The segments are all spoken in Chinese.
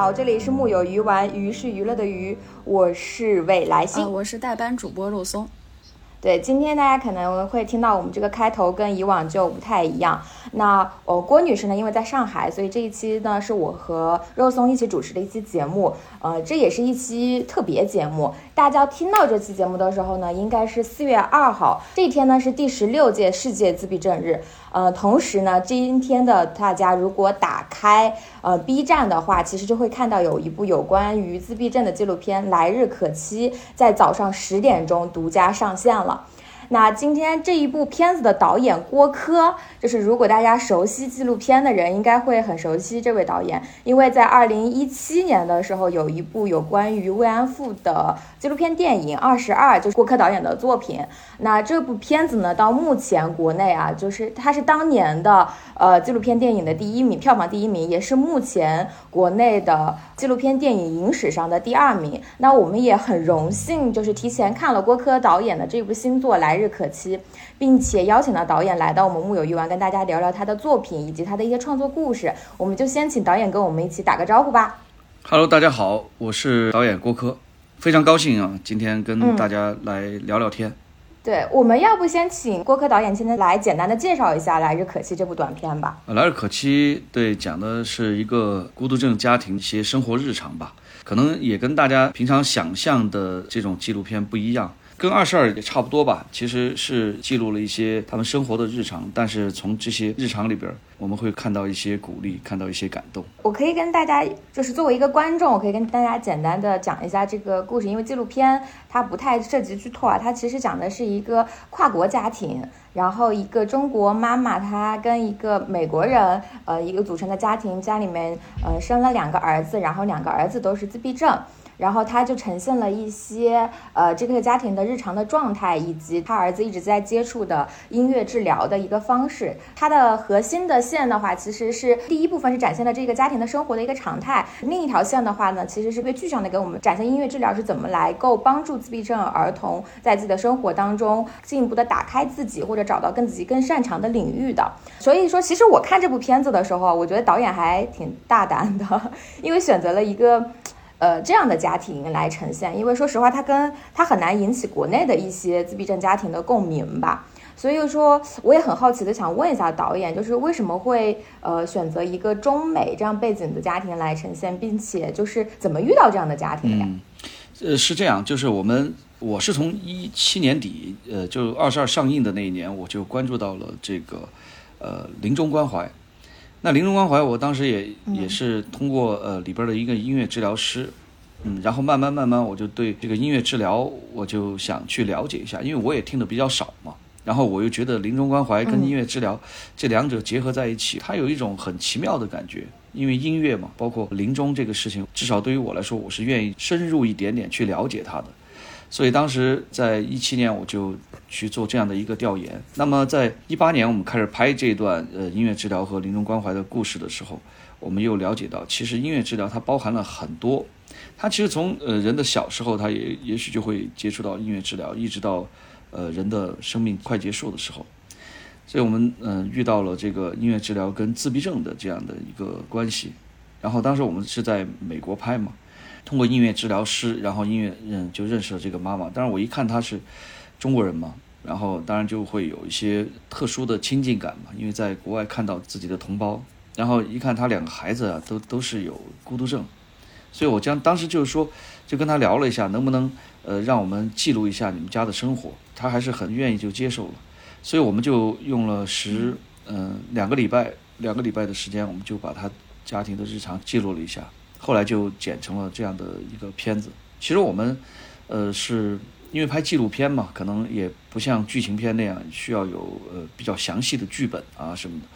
好，这里是木有鱼丸，鱼是娱乐的鱼，我是未来星，我是代班主播肉松。对，今天大家可能会听到我们这个开头跟以往就不太一样。那呃，郭女士呢，因为在上海，所以这一期呢是我和肉松一起主持的一期节目。呃，这也是一期特别节目。大家听到这期节目的时候呢，应该是四月二号，这一天呢是第十六届世界自闭症日。呃，同时呢，今天的大家如果打开呃 B 站的话，其实就会看到有一部有关于自闭症的纪录片《来日可期》在早上十点钟独家上线了。那今天这一部片子的导演郭柯，就是如果大家熟悉纪录片的人，应该会很熟悉这位导演，因为在二零一七年的时候，有一部有关于慰安妇的纪录片电影《二十二》，就是郭柯导演的作品。那这部片子呢，到目前国内啊，就是它是当年的呃纪录片电影的第一名，票房第一名，也是目前国内的纪录片电影影史上的第二名。那我们也很荣幸，就是提前看了郭柯导演的这部新作来。日可期，并且邀请了导演来到我们木有鱼丸，跟大家聊聊他的作品以及他的一些创作故事。我们就先请导演跟我们一起打个招呼吧。Hello，大家好，我是导演郭柯，非常高兴啊，今天跟大家来聊聊天。对，我们要不先请郭柯导演今天来简单的介绍一下《来日可期》这部短片吧。来日可期，对，讲的是一个孤独症家庭一些生活日常吧，可能也跟大家平常想象的这种纪录片不一样。跟二十二也差不多吧，其实是记录了一些他们生活的日常，但是从这些日常里边，我们会看到一些鼓励，看到一些感动。我可以跟大家，就是作为一个观众，我可以跟大家简单的讲一下这个故事，因为纪录片它不太涉及剧透啊，它其实讲的是一个跨国家庭，然后一个中国妈妈她跟一个美国人，呃，一个组成的家庭，家里面呃生了两个儿子，然后两个儿子都是自闭症。然后他就呈现了一些呃这个家庭的日常的状态，以及他儿子一直在接触的音乐治疗的一个方式。它的核心的线的话，其实是第一部分是展现了这个家庭的生活的一个常态，另一条线的话呢，其实是被具象的给我们展现音乐治疗是怎么来够帮助自闭症儿童在自己的生活当中进一步的打开自己，或者找到更自己更擅长的领域的。所以说，其实我看这部片子的时候，我觉得导演还挺大胆的，因为选择了一个。呃，这样的家庭来呈现，因为说实话，他跟他很难引起国内的一些自闭症家庭的共鸣吧。所以说，我也很好奇的想问一下导演，就是为什么会呃选择一个中美这样背景的家庭来呈现，并且就是怎么遇到这样的家庭的呀？呃，是这样，就是我们我是从一七年底，呃，就二十二上映的那一年，我就关注到了这个呃临终关怀。那临终关怀，我当时也也是通过呃里边的一个音乐治疗师，嗯，然后慢慢慢慢我就对这个音乐治疗我就想去了解一下，因为我也听的比较少嘛。然后我又觉得临终关怀跟音乐治疗这两者结合在一起，它有一种很奇妙的感觉。因为音乐嘛，包括临终这个事情，至少对于我来说，我是愿意深入一点点去了解它的。所以当时在一七年我就去做这样的一个调研。那么在一八年我们开始拍这段呃音乐治疗和临终关怀的故事的时候，我们又了解到，其实音乐治疗它包含了很多。它其实从呃人的小时候，他也也许就会接触到音乐治疗，一直到呃人的生命快结束的时候。所以我们嗯遇到了这个音乐治疗跟自闭症的这样的一个关系。然后当时我们是在美国拍嘛。通过音乐治疗师，然后音乐嗯就认识了这个妈妈。当然我一看她是中国人嘛，然后当然就会有一些特殊的亲近感嘛，因为在国外看到自己的同胞，然后一看她两个孩子啊都都是有孤独症，所以我将当时就是说就跟他聊了一下，能不能呃让我们记录一下你们家的生活，他还是很愿意就接受了，所以我们就用了十嗯。两个礼拜两个礼拜的时间，我们就把他家庭的日常记录了一下。后来就剪成了这样的一个片子。其实我们，呃，是因为拍纪录片嘛，可能也不像剧情片那样需要有呃比较详细的剧本啊什么的。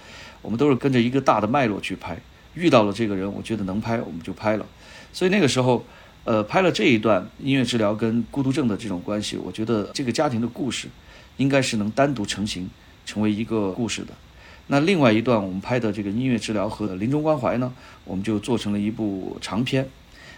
我们都是跟着一个大的脉络去拍。遇到了这个人，我觉得能拍，我们就拍了。所以那个时候，呃，拍了这一段音乐治疗跟孤独症的这种关系，我觉得这个家庭的故事，应该是能单独成型，成为一个故事的。那另外一段我们拍的这个音乐治疗和临终关怀呢，我们就做成了一部长片，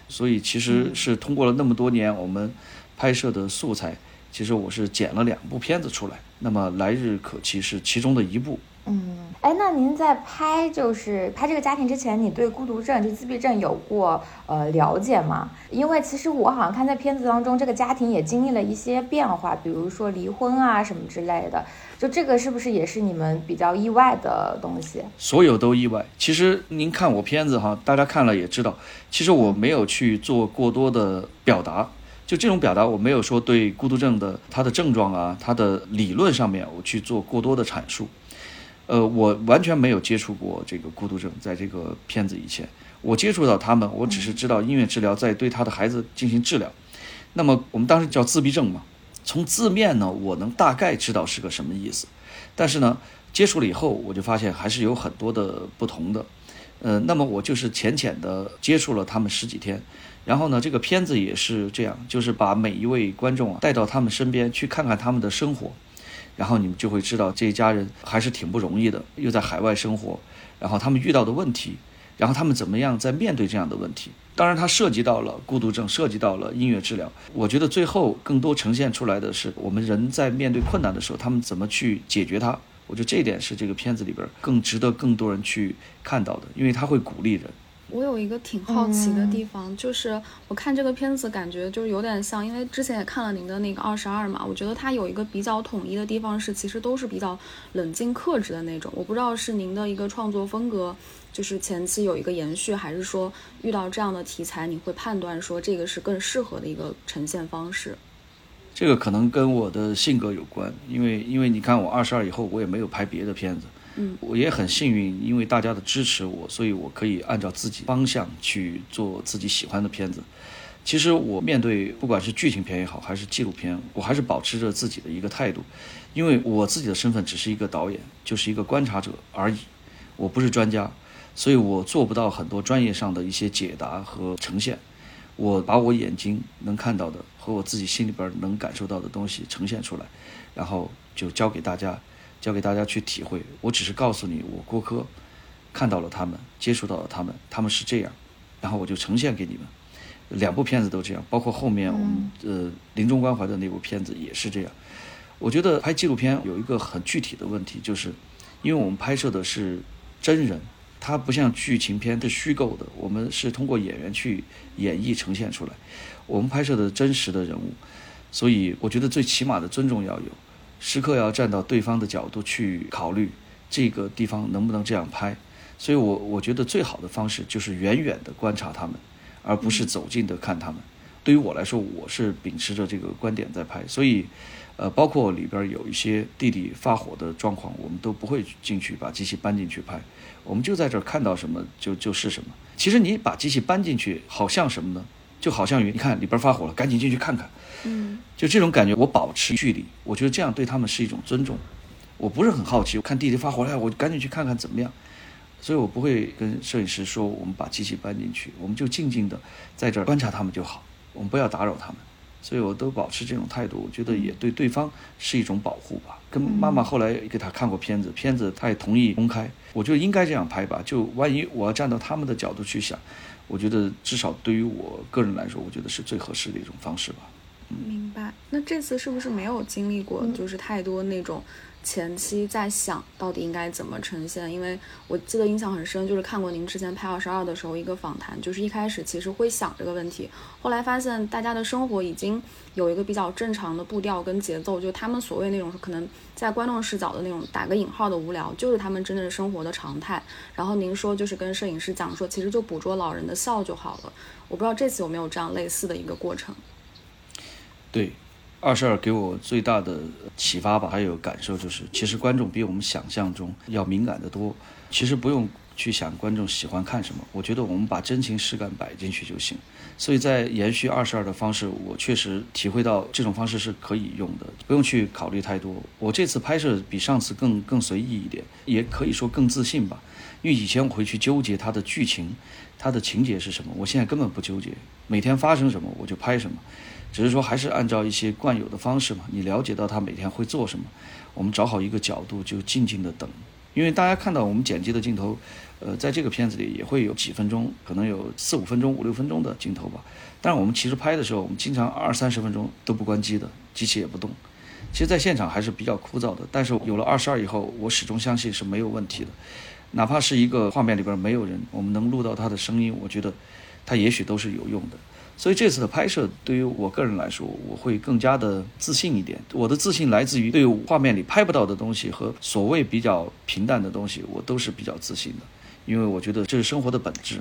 所以其实是通过了那么多年我们拍摄的素材，其实我是剪了两部片子出来。那么来日可期是其中的一部，嗯，哎，那您在拍就是拍这个家庭之前，你对孤独症就自闭症有过呃了解吗？因为其实我好像看在片子当中，这个家庭也经历了一些变化，比如说离婚啊什么之类的。就这个是不是也是你们比较意外的东西？所有都意外。其实您看我片子哈，大家看了也知道，其实我没有去做过多的表达。就这种表达，我没有说对孤独症的它的症状啊，它的理论上面我去做过多的阐述。呃，我完全没有接触过这个孤独症，在这个片子以前，我接触到他们，我只是知道音乐治疗在对他的孩子进行治疗。那么我们当时叫自闭症嘛，从字面呢，我能大概知道是个什么意思。但是呢，接触了以后，我就发现还是有很多的不同的。呃，那么我就是浅浅的接触了他们十几天。然后呢，这个片子也是这样，就是把每一位观众啊带到他们身边去看看他们的生活，然后你们就会知道这一家人还是挺不容易的，又在海外生活，然后他们遇到的问题，然后他们怎么样在面对这样的问题。当然，它涉及到了孤独症，涉及到了音乐治疗。我觉得最后更多呈现出来的是我们人在面对困难的时候，他们怎么去解决它。我觉得这一点是这个片子里边更值得更多人去看到的，因为它会鼓励人。我有一个挺好奇的地方，就是我看这个片子感觉就是有点像，因为之前也看了您的那个二十二嘛，我觉得它有一个比较统一的地方是，其实都是比较冷静克制的那种。我不知道是您的一个创作风格，就是前期有一个延续，还是说遇到这样的题材，你会判断说这个是更适合的一个呈现方式。这个可能跟我的性格有关，因为因为你看我二十二以后，我也没有拍别的片子。嗯，我也很幸运，因为大家的支持我，所以我可以按照自己方向去做自己喜欢的片子。其实我面对不管是剧情片也好，还是纪录片，我还是保持着自己的一个态度，因为我自己的身份只是一个导演，就是一个观察者而已，我不是专家，所以我做不到很多专业上的一些解答和呈现。我把我眼睛能看到的和我自己心里边能感受到的东西呈现出来，然后就交给大家。交给大家去体会，我只是告诉你，我郭柯看到了他们，接触到了他们，他们是这样，然后我就呈现给你们。两部片子都这样，包括后面我们呃临终关怀的那部片子也是这样。我觉得拍纪录片有一个很具体的问题，就是因为我们拍摄的是真人，它不像剧情片是虚构的，我们是通过演员去演绎呈现出来，我们拍摄的真实的人物，所以我觉得最起码的尊重要有。时刻要站到对方的角度去考虑这个地方能不能这样拍，所以我我觉得最好的方式就是远远的观察他们，而不是走近的看他们。对于我来说，我是秉持着这个观点在拍，所以，呃，包括里边有一些弟弟发火的状况，我们都不会进去把机器搬进去拍，我们就在这儿看到什么就就是什么。其实你把机器搬进去，好像什么呢？就好像于你看里边发火了，赶紧进去看看。嗯，就这种感觉，我保持距离，我觉得这样对他们是一种尊重。我不是很好奇，我看弟弟发火了，我赶紧去看看怎么样。所以我不会跟摄影师说，我们把机器搬进去，我们就静静的在这儿观察他们就好，我们不要打扰他们。所以我都保持这种态度，我觉得也对对方是一种保护吧。跟妈妈后来给他看过片子，片子他也同意公开，我觉得应该这样拍吧。就万一我要站到他们的角度去想，我觉得至少对于我个人来说，我觉得是最合适的一种方式吧。嗯明白。那这次是不是没有经历过，就是太多那种前期在想到底应该怎么呈现？因为我记得印象很深，就是看过您之前拍二十二的时候一个访谈，就是一开始其实会想这个问题，后来发现大家的生活已经有一个比较正常的步调跟节奏，就他们所谓那种可能在观众视角的那种打个引号的无聊，就是他们真正生活的常态。然后您说就是跟摄影师讲说，其实就捕捉老人的笑就好了。我不知道这次有没有这样类似的一个过程。对，二十二给我最大的启发吧，还有感受就是，其实观众比我们想象中要敏感的多。其实不用去想观众喜欢看什么，我觉得我们把真情实感摆进去就行。所以在延续二十二的方式，我确实体会到这种方式是可以用的，不用去考虑太多。我这次拍摄比上次更更随意一点，也可以说更自信吧。因为以前我会去纠结它的剧情，它的情节是什么，我现在根本不纠结，每天发生什么我就拍什么。只是说，还是按照一些惯有的方式嘛。你了解到他每天会做什么，我们找好一个角度，就静静的等。因为大家看到我们剪辑的镜头，呃，在这个片子里也会有几分钟，可能有四五分钟、五六分钟的镜头吧。但是我们其实拍的时候，我们经常二三十分钟都不关机的，机器也不动。其实在现场还是比较枯燥的。但是有了二十二以后，我始终相信是没有问题的。哪怕是一个画面里边没有人，我们能录到他的声音，我觉得他也许都是有用的。所以这次的拍摄对于我个人来说，我会更加的自信一点。我的自信来自于对画面里拍不到的东西和所谓比较平淡的东西，我都是比较自信的，因为我觉得这是生活的本质。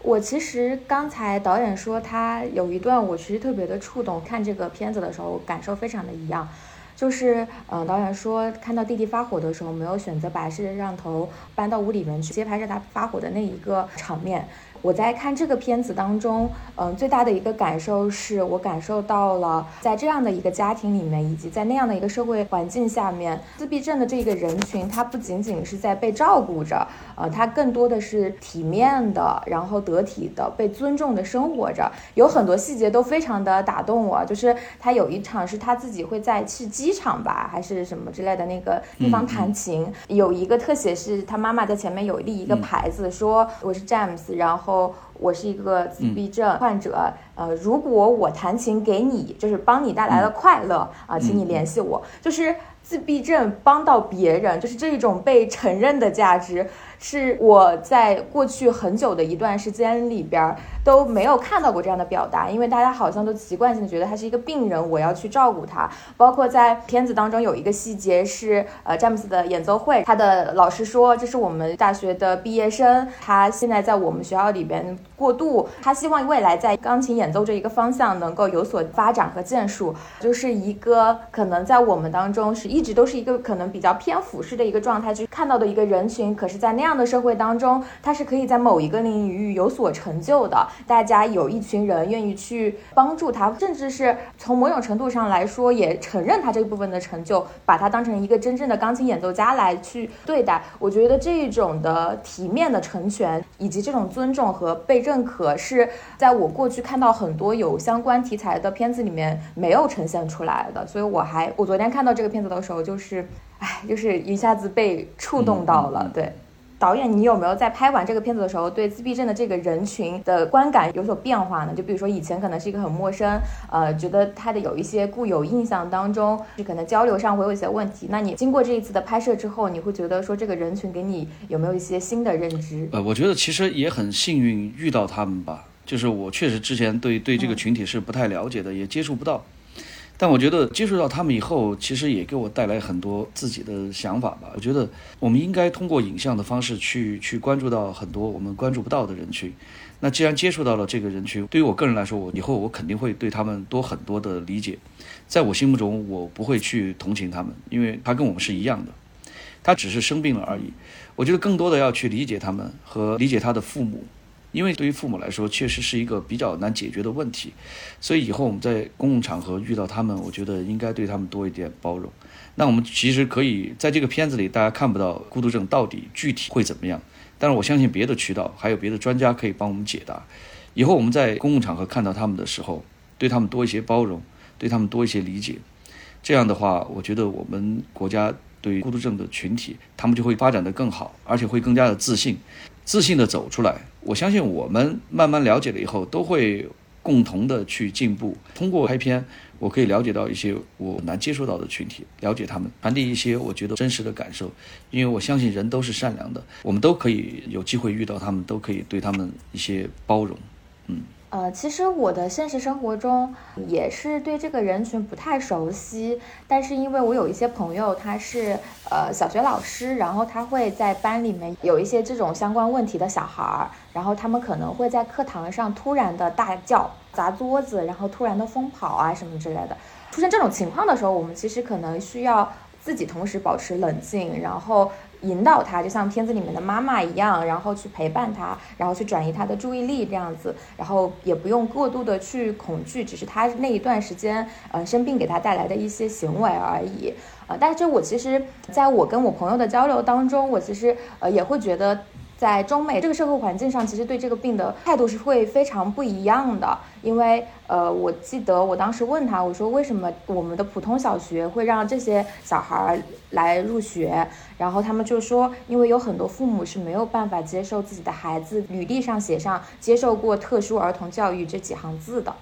我其实刚才导演说他有一段，我其实特别的触动。看这个片子的时候，感受非常的一样，就是嗯，导演说看到弟弟发火的时候，没有选择把摄像头搬到屋里面去直接拍摄他发火的那一个场面。我在看这个片子当中，嗯，最大的一个感受是我感受到了，在这样的一个家庭里面，以及在那样的一个社会环境下面，自闭症的这个人群，他不仅仅是在被照顾着，呃，他更多的是体面的，然后得体的，被尊重的生活着。有很多细节都非常的打动我，就是他有一场是他自己会在去机场吧，还是什么之类的那个地方弹琴，有一个特写是他妈妈在前面有立一个牌子，说我是詹姆斯，然后。我是一个自闭症患者，呃，如果我弹琴给你，就是帮你带来了快乐啊，请你联系我。就是自闭症帮到别人，就是这一种被承认的价值。是我在过去很久的一段时间里边都没有看到过这样的表达，因为大家好像都习惯性的觉得他是一个病人，我要去照顾他。包括在片子当中有一个细节是，呃，詹姆斯的演奏会，他的老师说这是我们大学的毕业生，他现在在我们学校里边过渡，他希望未来在钢琴演奏这一个方向能够有所发展和建树，就是一个可能在我们当中是一直都是一个可能比较偏俯视的一个状态去看到的一个人群，可是，在那样。的社会当中，他是可以在某一个领域有所成就的。大家有一群人愿意去帮助他，甚至是从某种程度上来说，也承认他这一部分的成就，把他当成一个真正的钢琴演奏家来去对待。我觉得这种的体面的成全，以及这种尊重和被认可，是在我过去看到很多有相关题材的片子里面没有呈现出来的。所以我还，我昨天看到这个片子的时候，就是，哎，就是一下子被触动到了，对。导演，你有没有在拍完这个片子的时候，对自闭症的这个人群的观感有所变化呢？就比如说以前可能是一个很陌生，呃，觉得他的有一些固有印象当中，就可能交流上会有一些问题。那你经过这一次的拍摄之后，你会觉得说这个人群给你有没有一些新的认知？呃，我觉得其实也很幸运遇到他们吧，就是我确实之前对对这个群体是不太了解的，也接触不到。但我觉得接触到他们以后，其实也给我带来很多自己的想法吧。我觉得我们应该通过影像的方式去去关注到很多我们关注不到的人群。那既然接触到了这个人群，对于我个人来说，我以后我肯定会对他们多很多的理解。在我心目中，我不会去同情他们，因为他跟我们是一样的，他只是生病了而已。我觉得更多的要去理解他们和理解他的父母。因为对于父母来说，确实是一个比较难解决的问题，所以以后我们在公共场合遇到他们，我觉得应该对他们多一点包容。那我们其实可以在这个片子里，大家看不到孤独症到底具体会怎么样，但是我相信别的渠道还有别的专家可以帮我们解答。以后我们在公共场合看到他们的时候，对他们多一些包容，对他们多一些理解，这样的话，我觉得我们国家对孤独症的群体，他们就会发展的更好，而且会更加的自信。自信的走出来，我相信我们慢慢了解了以后，都会共同的去进步。通过拍片，我可以了解到一些我难接触到的群体，了解他们，传递一些我觉得真实的感受。因为我相信人都是善良的，我们都可以有机会遇到他们，都可以对他们一些包容。嗯。呃，其实我的现实生活中也是对这个人群不太熟悉，但是因为我有一些朋友，他是呃小学老师，然后他会在班里面有一些这种相关问题的小孩儿，然后他们可能会在课堂上突然的大叫、砸桌子，然后突然的疯跑啊什么之类的。出现这种情况的时候，我们其实可能需要自己同时保持冷静，然后。引导他，就像片子里面的妈妈一样，然后去陪伴他，然后去转移他的注意力，这样子，然后也不用过度的去恐惧，只是他那一段时间，呃，生病给他带来的一些行为而已，呃，但是我其实在我跟我朋友的交流当中，我其实呃也会觉得。在中美这个社会环境上，其实对这个病的态度是会非常不一样的。因为，呃，我记得我当时问他，我说为什么我们的普通小学会让这些小孩来入学？然后他们就说，因为有很多父母是没有办法接受自己的孩子履历上写上接受过特殊儿童教育这几行字的。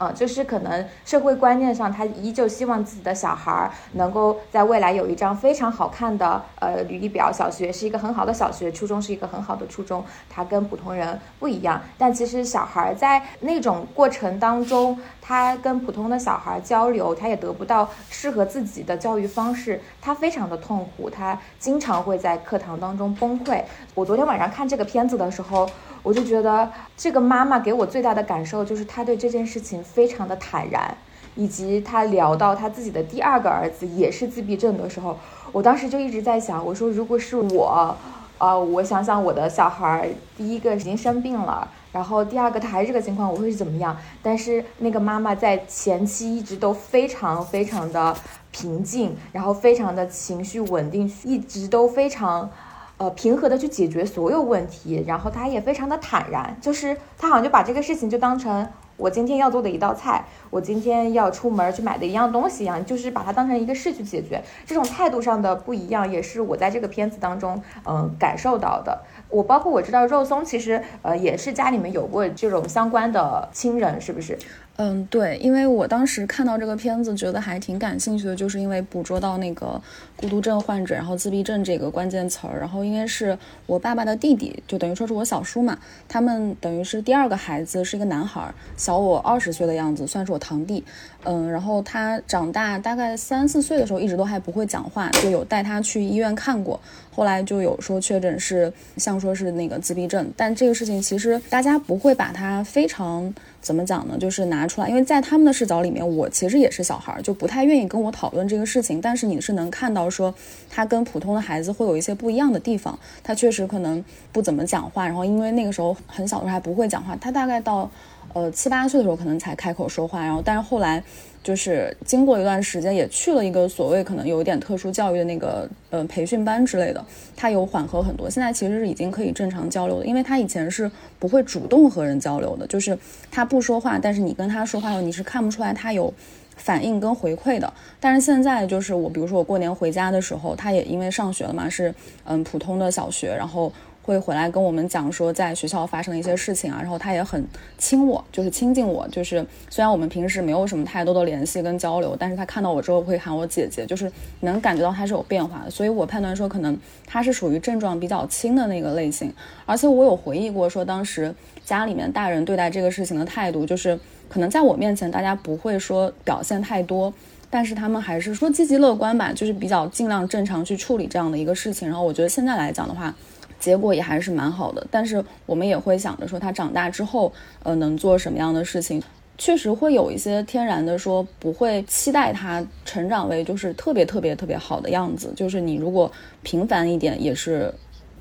嗯，就是可能社会观念上，他依旧希望自己的小孩儿能够在未来有一张非常好看的呃履历表，小学是一个很好的小学，初中是一个很好的初中，他跟普通人不一样。但其实小孩在那种过程当中，他跟普通的小孩交流，他也得不到适合自己的教育方式，他非常的痛苦，他经常会在课堂当中崩溃。我昨天晚上看这个片子的时候。我就觉得这个妈妈给我最大的感受就是她对这件事情非常的坦然，以及她聊到她自己的第二个儿子也是自闭症的时候，我当时就一直在想，我说如果是我，呃，我想想我的小孩第一个已经生病了，然后第二个他还是这个情况，我会是怎么样？但是那个妈妈在前期一直都非常非常的平静，然后非常的情绪稳定，一直都非常。呃，平和的去解决所有问题，然后他也非常的坦然，就是他好像就把这个事情就当成我今天要做的一道菜，我今天要出门去买的一样东西一样，就是把它当成一个事去解决。这种态度上的不一样，也是我在这个片子当中嗯感受到的。我包括我知道肉松其实呃也是家里面有过这种相关的亲人，是不是？嗯，对，因为我当时看到这个片子，觉得还挺感兴趣的，就是因为捕捉到那个孤独症患者，然后自闭症这个关键词儿，然后因为是我爸爸的弟弟，就等于说是我小叔嘛，他们等于是第二个孩子是一个男孩，小我二十岁的样子，算是我堂弟。嗯，然后他长大大概三四岁的时候，一直都还不会讲话，就有带他去医院看过，后来就有说确诊是像说是那个自闭症，但这个事情其实大家不会把它非常。怎么讲呢？就是拿出来，因为在他们的视角里面，我其实也是小孩儿，就不太愿意跟我讨论这个事情。但是你是能看到说，他跟普通的孩子会有一些不一样的地方。他确实可能不怎么讲话，然后因为那个时候很小的时候还不会讲话，他大概到呃七八岁的时候可能才开口说话。然后但是后来。就是经过一段时间，也去了一个所谓可能有一点特殊教育的那个呃培训班之类的，他有缓和很多。现在其实是已经可以正常交流的，因为他以前是不会主动和人交流的，就是他不说话，但是你跟他说话，你是看不出来他有反应跟回馈的。但是现在就是我，比如说我过年回家的时候，他也因为上学了嘛，是嗯普通的小学，然后。会回来跟我们讲说在学校发生的一些事情啊，然后他也很亲我，就是亲近我，就是虽然我们平时没有什么太多的联系跟交流，但是他看到我之后会喊我姐姐，就是能感觉到他是有变化的，所以我判断说可能他是属于症状比较轻的那个类型，而且我有回忆过说当时家里面大人对待这个事情的态度，就是可能在我面前大家不会说表现太多，但是他们还是说积极乐观吧，就是比较尽量正常去处理这样的一个事情，然后我觉得现在来讲的话。结果也还是蛮好的，但是我们也会想着说他长大之后，呃，能做什么样的事情，确实会有一些天然的说不会期待他成长为就是特别特别特别好的样子，就是你如果平凡一点也是，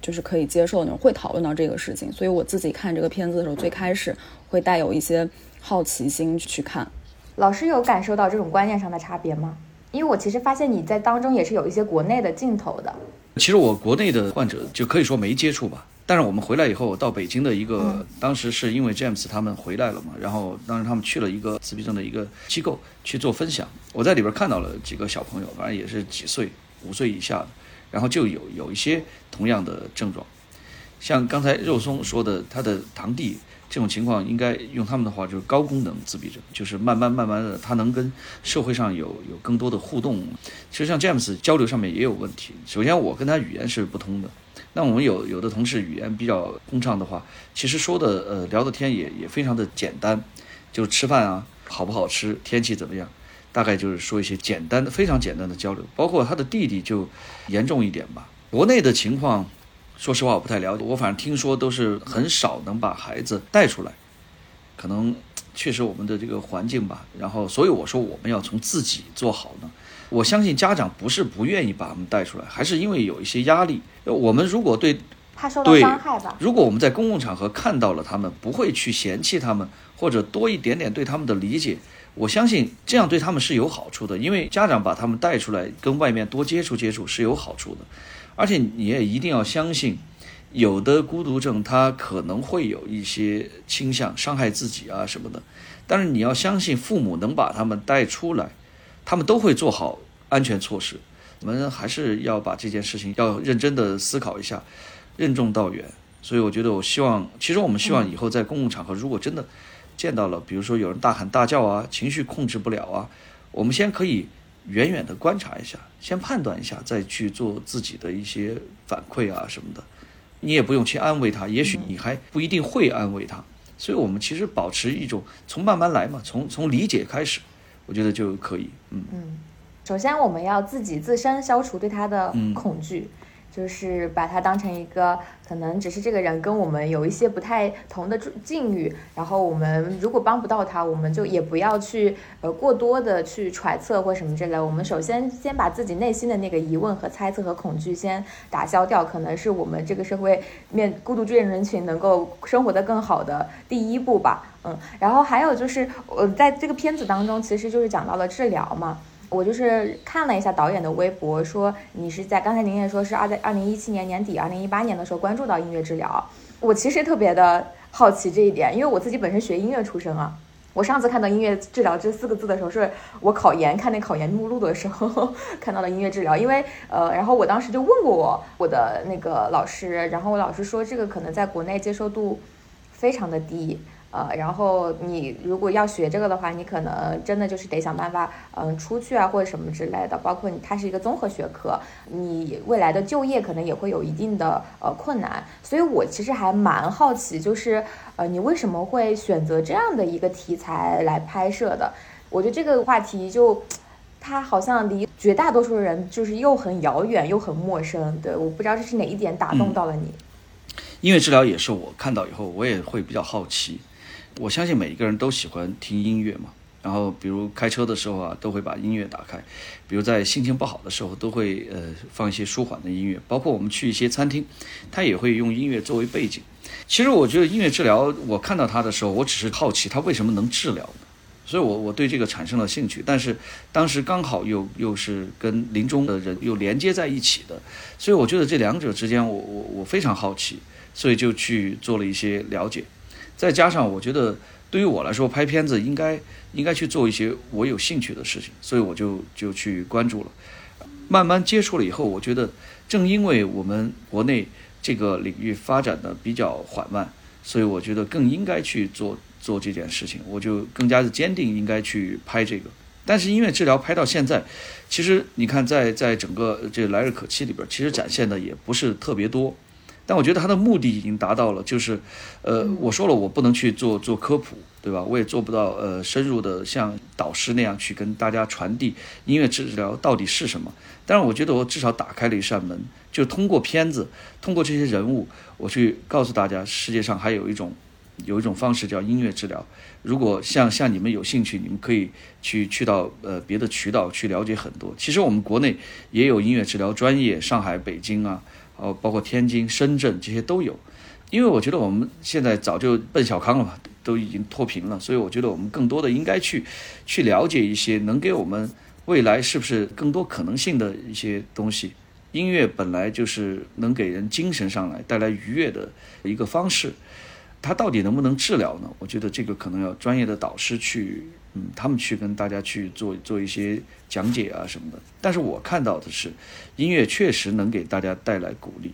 就是可以接受那种，会讨论到这个事情。所以我自己看这个片子的时候，最开始会带有一些好奇心去看。老师有感受到这种观念上的差别吗？因为我其实发现你在当中也是有一些国内的镜头的。其实我国内的患者就可以说没接触吧，但是我们回来以后到北京的一个，当时是因为 James 他们回来了嘛，然后当时他们去了一个自闭症的一个机构去做分享，我在里边看到了几个小朋友，反正也是几岁，五岁以下的，然后就有有一些同样的症状，像刚才肉松说的，他的堂弟。这种情况应该用他们的话就是高功能自闭症，就是慢慢慢慢的他能跟社会上有有更多的互动。其实像詹姆斯交流上面也有问题。首先我跟他语言是不通的，那我们有有的同事语言比较通畅的话，其实说的呃聊的天也也非常的简单，就吃饭啊好不好吃，天气怎么样，大概就是说一些简单的非常简单的交流。包括他的弟弟就严重一点吧，国内的情况。说实话，我不太了解。我反正听说都是很少能把孩子带出来，可能确实我们的这个环境吧。然后，所以我说我们要从自己做好呢。我相信家长不是不愿意把他们带出来，还是因为有一些压力。我们如果对怕受到伤害吧，如果我们在公共场合看到了他们，不会去嫌弃他们，或者多一点点对他们的理解，我相信这样对他们是有好处的。因为家长把他们带出来，跟外面多接触接触是有好处的。而且你也一定要相信，有的孤独症他可能会有一些倾向伤害自己啊什么的，但是你要相信父母能把他们带出来，他们都会做好安全措施。我们还是要把这件事情要认真的思考一下，任重道远。所以我觉得，我希望，其实我们希望以后在公共场合，如果真的见到了，比如说有人大喊大叫啊，情绪控制不了啊，我们先可以远远的观察一下，先判断一下，再去做自己的一些反馈啊什么的。你也不用去安慰他，也许你还不一定会安慰他。所以，我们其实保持一种从慢慢来嘛，从从理解开始，我觉得就可以。嗯嗯，首先我们要自己自身消除对他的恐惧。就是把他当成一个可能只是这个人跟我们有一些不太同的境遇，然后我们如果帮不到他，我们就也不要去呃过多的去揣测或什么之类。我们首先先把自己内心的那个疑问和猜测和恐惧先打消掉，可能是我们这个社会面孤独追人群能够生活的更好的第一步吧。嗯，然后还有就是呃在这个片子当中，其实就是讲到了治疗嘛。我就是看了一下导演的微博，说你是在刚才您也说是二在二零一七年年底、二零一八年的时候关注到音乐治疗。我其实特别的好奇这一点，因为我自己本身学音乐出身啊。我上次看到音乐治疗这四个字的时候，是我考研看那考研目录的时候看到了音乐治疗。因为呃，然后我当时就问过我我的那个老师，然后我老师说这个可能在国内接受度非常的低。呃，然后你如果要学这个的话，你可能真的就是得想办法，嗯，出去啊或者什么之类的。包括你，它是一个综合学科，你未来的就业可能也会有一定的呃困难。所以我其实还蛮好奇，就是呃，你为什么会选择这样的一个题材来拍摄的？我觉得这个话题就，它好像离绝大多数人就是又很遥远又很陌生。对，我不知道这是哪一点打动到了你。音乐治疗也是我看到以后，我也会比较好奇。我相信每一个人都喜欢听音乐嘛，然后比如开车的时候啊，都会把音乐打开；比如在心情不好的时候，都会呃放一些舒缓的音乐。包括我们去一些餐厅，他也会用音乐作为背景。其实我觉得音乐治疗，我看到它的时候，我只是好奇它为什么能治疗？所以我我对这个产生了兴趣。但是当时刚好又又是跟临终的人又连接在一起的，所以我觉得这两者之间，我我我非常好奇，所以就去做了一些了解。再加上，我觉得对于我来说，拍片子应该应该去做一些我有兴趣的事情，所以我就就去关注了。慢慢接触了以后，我觉得正因为我们国内这个领域发展的比较缓慢，所以我觉得更应该去做做这件事情，我就更加的坚定应该去拍这个。但是音乐治疗拍到现在，其实你看，在在整个这来日可期里边，其实展现的也不是特别多。但我觉得他的目的已经达到了，就是，呃，我说了，我不能去做做科普，对吧？我也做不到，呃，深入的像导师那样去跟大家传递音乐治疗到底是什么。但是我觉得我至少打开了一扇门，就通过片子，通过这些人物，我去告诉大家，世界上还有一种，有一种方式叫音乐治疗。如果像像你们有兴趣，你们可以去去到呃别的渠道去了解很多。其实我们国内也有音乐治疗专业，上海、北京啊。哦，包括天津、深圳这些都有，因为我觉得我们现在早就奔小康了嘛，都已经脱贫了，所以我觉得我们更多的应该去去了解一些能给我们未来是不是更多可能性的一些东西。音乐本来就是能给人精神上来带来愉悦的一个方式，它到底能不能治疗呢？我觉得这个可能要专业的导师去。嗯，他们去跟大家去做做一些讲解啊什么的，但是我看到的是，音乐确实能给大家带来鼓励。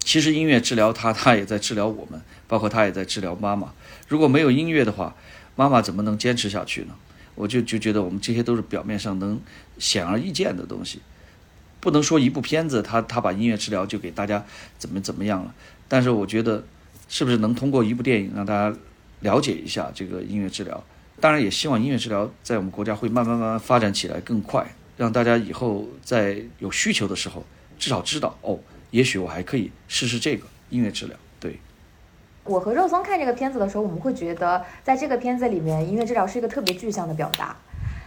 其实音乐治疗他，他也在治疗我们，包括他也在治疗妈妈。如果没有音乐的话，妈妈怎么能坚持下去呢？我就就觉得我们这些都是表面上能显而易见的东西，不能说一部片子他他把音乐治疗就给大家怎么怎么样了。但是我觉得，是不是能通过一部电影让大家了解一下这个音乐治疗？当然也希望音乐治疗在我们国家会慢慢慢慢发展起来更快，让大家以后在有需求的时候，至少知道哦，也许我还可以试试这个音乐治疗。对，我和肉松看这个片子的时候，我们会觉得在这个片子里面，音乐治疗是一个特别具象的表达。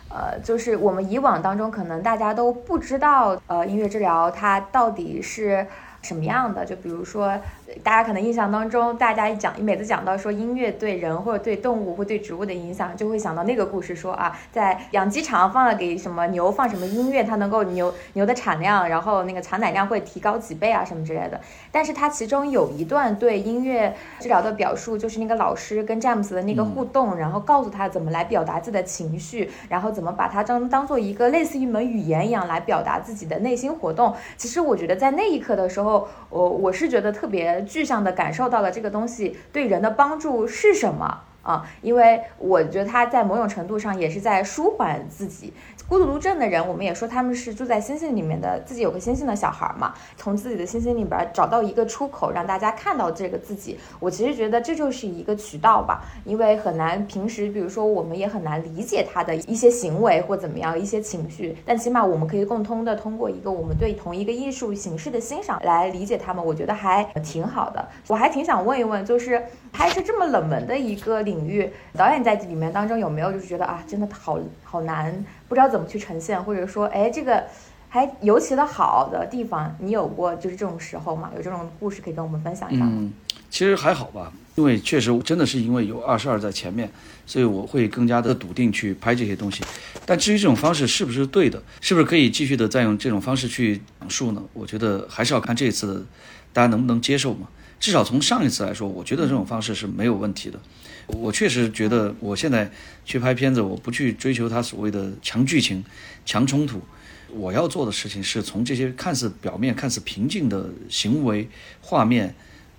呃，就是我们以往当中可能大家都不知道，呃，音乐治疗它到底是什么样的。就比如说。大家可能印象当中，大家一讲，每次讲到说音乐对人或者对动物或对植物的影响，就会想到那个故事，说啊，在养鸡场放了给什么牛放什么音乐，它能够牛牛的产量，然后那个产奶量会提高几倍啊什么之类的。但是它其中有一段对音乐治疗的表述，就是那个老师跟詹姆斯的那个互动，然后告诉他怎么来表达自己的情绪，然后怎么把它当当做一个类似一门语言一样来表达自己的内心活动。其实我觉得在那一刻的时候，我我是觉得特别。具象的感受到了这个东西对人的帮助是什么，啊，因为我觉得他在某种程度上也是在舒缓自己。孤独症的人，我们也说他们是住在星星里面的，自己有个星星的小孩嘛，从自己的星星里边找到一个出口，让大家看到这个自己。我其实觉得这就是一个渠道吧，因为很难平时，比如说我们也很难理解他的一些行为或怎么样一些情绪，但起码我们可以共通的通过一个我们对同一个艺术形式的欣赏来理解他们，我觉得还挺好的。我还挺想问一问，就是拍摄这么冷门的一个领域，导演在里面当中有没有就是觉得啊，真的好好难。不知道怎么去呈现，或者说，哎，这个还尤其的好的地方，你有过就是这种时候吗？有这种故事可以跟我们分享一下？嗯，其实还好吧，因为确实真的是因为有二十二在前面，所以我会更加的笃定去拍这些东西。但至于这种方式是不是对的，是不是可以继续的再用这种方式去讲述呢？我觉得还是要看这次大家能不能接受嘛。至少从上一次来说，我觉得这种方式是没有问题的。我确实觉得，我现在去拍片子，我不去追求它所谓的强剧情、强冲突。我要做的事情是从这些看似表面、看似平静的行为、画面、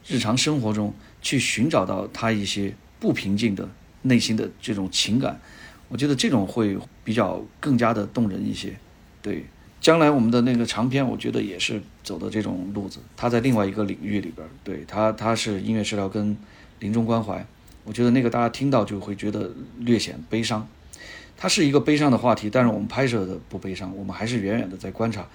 日常生活中去寻找到他一些不平静的内心的这种情感。我觉得这种会比较更加的动人一些。对，将来我们的那个长片，我觉得也是走的这种路子。他在另外一个领域里边，对他，他是音乐治疗跟临终关怀。我觉得那个大家听到就会觉得略显悲伤，它是一个悲伤的话题，但是我们拍摄的不悲伤，我们还是远远的在观察，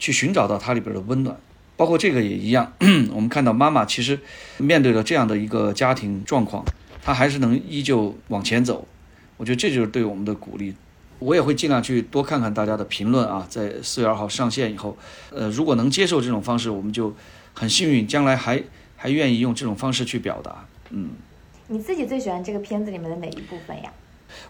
去寻找到它里边的温暖。包括这个也一样，我们看到妈妈其实面对了这样的一个家庭状况，她还是能依旧往前走。我觉得这就是对我们的鼓励。我也会尽量去多看看大家的评论啊，在四月二号上线以后，呃，如果能接受这种方式，我们就很幸运，将来还还愿意用这种方式去表达，嗯。你自己最喜欢这个片子里面的哪一部分呀？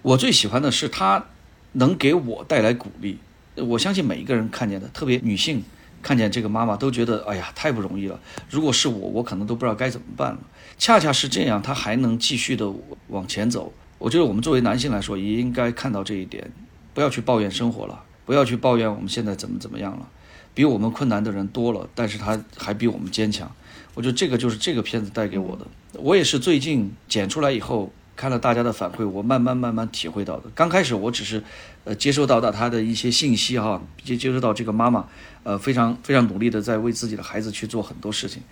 我最喜欢的是它能给我带来鼓励。我相信每一个人看见的，特别女性看见这个妈妈都觉得，哎呀，太不容易了。如果是我，我可能都不知道该怎么办了。恰恰是这样，她还能继续的往前走。我觉得我们作为男性来说，也应该看到这一点，不要去抱怨生活了，不要去抱怨我们现在怎么怎么样了。比我们困难的人多了，但是他还比我们坚强。我觉得这个就是这个片子带给我的。我也是最近剪出来以后，看了大家的反馈，我慢慢慢慢体会到的。刚开始我只是，呃，接收到到他的一些信息哈，接接收到这个妈妈，呃，非常非常努力的在为自己的孩子去做很多事情。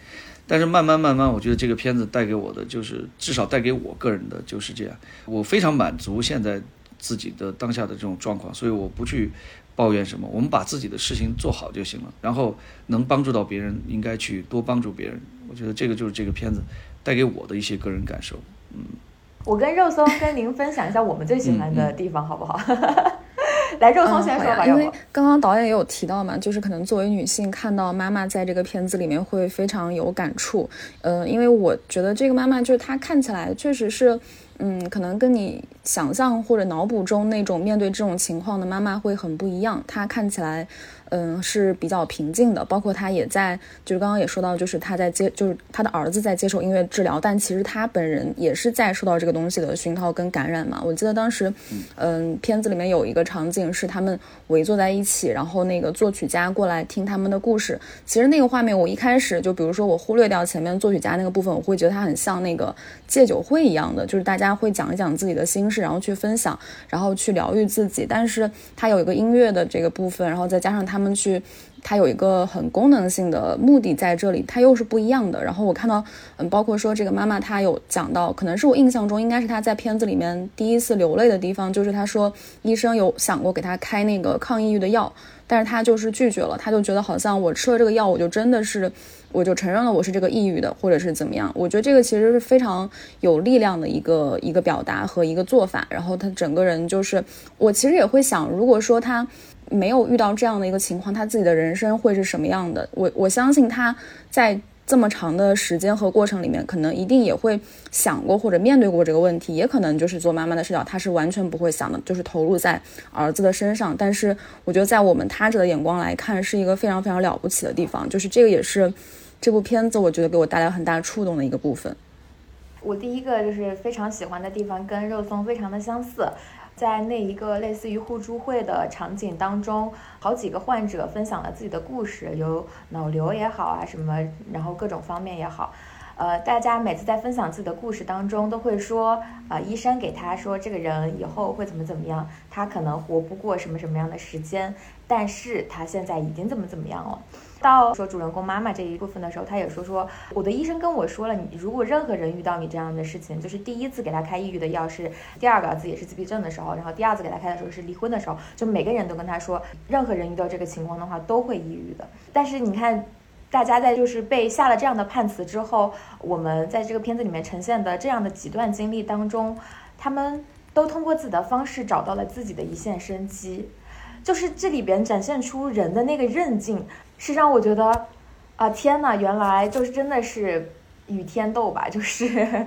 但是慢慢慢慢，我觉得这个片子带给我的，就是至少带给我个人的就是这样。我非常满足现在自己的当下的这种状况，所以我不去。抱怨什么？我们把自己的事情做好就行了，然后能帮助到别人，应该去多帮助别人。我觉得这个就是这个片子带给我的一些个人感受。嗯，我跟肉松跟您分享一下我们最喜欢的地方，好不好？来，肉松先说吧。因为刚刚导演也有提到嘛，就是可能作为女性看到妈妈在这个片子里面会非常有感触。呃，因为我觉得这个妈妈就是她看起来确实是，嗯，可能跟你。想象或者脑补中那种面对这种情况的妈妈会很不一样。她看起来，嗯，是比较平静的。包括她也在，就是刚刚也说到，就是她在接，就是她的儿子在接受音乐治疗，但其实她本人也是在受到这个东西的熏陶跟感染嘛。我记得当时，嗯，片子里面有一个场景是他们围坐在一起，然后那个作曲家过来听他们的故事。其实那个画面，我一开始就比如说我忽略掉前面作曲家那个部分，我会觉得他很像那个戒酒会一样的，就是大家会讲一讲自己的心事。然后去分享，然后去疗愈自己，但是它有一个音乐的这个部分，然后再加上他们去，它有一个很功能性的目的在这里，它又是不一样的。然后我看到，嗯，包括说这个妈妈她有讲到，可能是我印象中应该是她在片子里面第一次流泪的地方，就是她说医生有想过给她开那个抗抑郁的药，但是她就是拒绝了，她就觉得好像我吃了这个药，我就真的是。我就承认了我是这个抑郁的，或者是怎么样？我觉得这个其实是非常有力量的一个一个表达和一个做法。然后他整个人就是，我其实也会想，如果说他没有遇到这样的一个情况，他自己的人生会是什么样的？我我相信他在。这么长的时间和过程里面，可能一定也会想过或者面对过这个问题，也可能就是做妈妈的视角，她是完全不会想的，就是投入在儿子的身上。但是我觉得，在我们他者的眼光来看，是一个非常非常了不起的地方。就是这个也是这部片子我觉得给我带来很大触动的一个部分。我第一个就是非常喜欢的地方，跟肉松非常的相似。在那一个类似于互助会的场景当中，好几个患者分享了自己的故事，有脑瘤也好啊，什么，然后各种方面也好，呃，大家每次在分享自己的故事当中，都会说，呃，医生给他说这个人以后会怎么怎么样，他可能活不过什么什么样的时间，但是他现在已经怎么怎么样了。到说主人公妈妈这一部分的时候，他也说说，我的医生跟我说了，你如果任何人遇到你这样的事情，就是第一次给他开抑郁的药是第二个自己也是自闭症的时候，然后第二次给他开的时候是离婚的时候，就每个人都跟他说，任何人遇到这个情况的话都会抑郁的。但是你看。大家在就是被下了这样的判词之后，我们在这个片子里面呈现的这样的几段经历当中，他们都通过自己的方式找到了自己的一线生机，就是这里边展现出人的那个韧劲，是让我觉得，啊天呐，原来就是真的是与天斗吧，就是，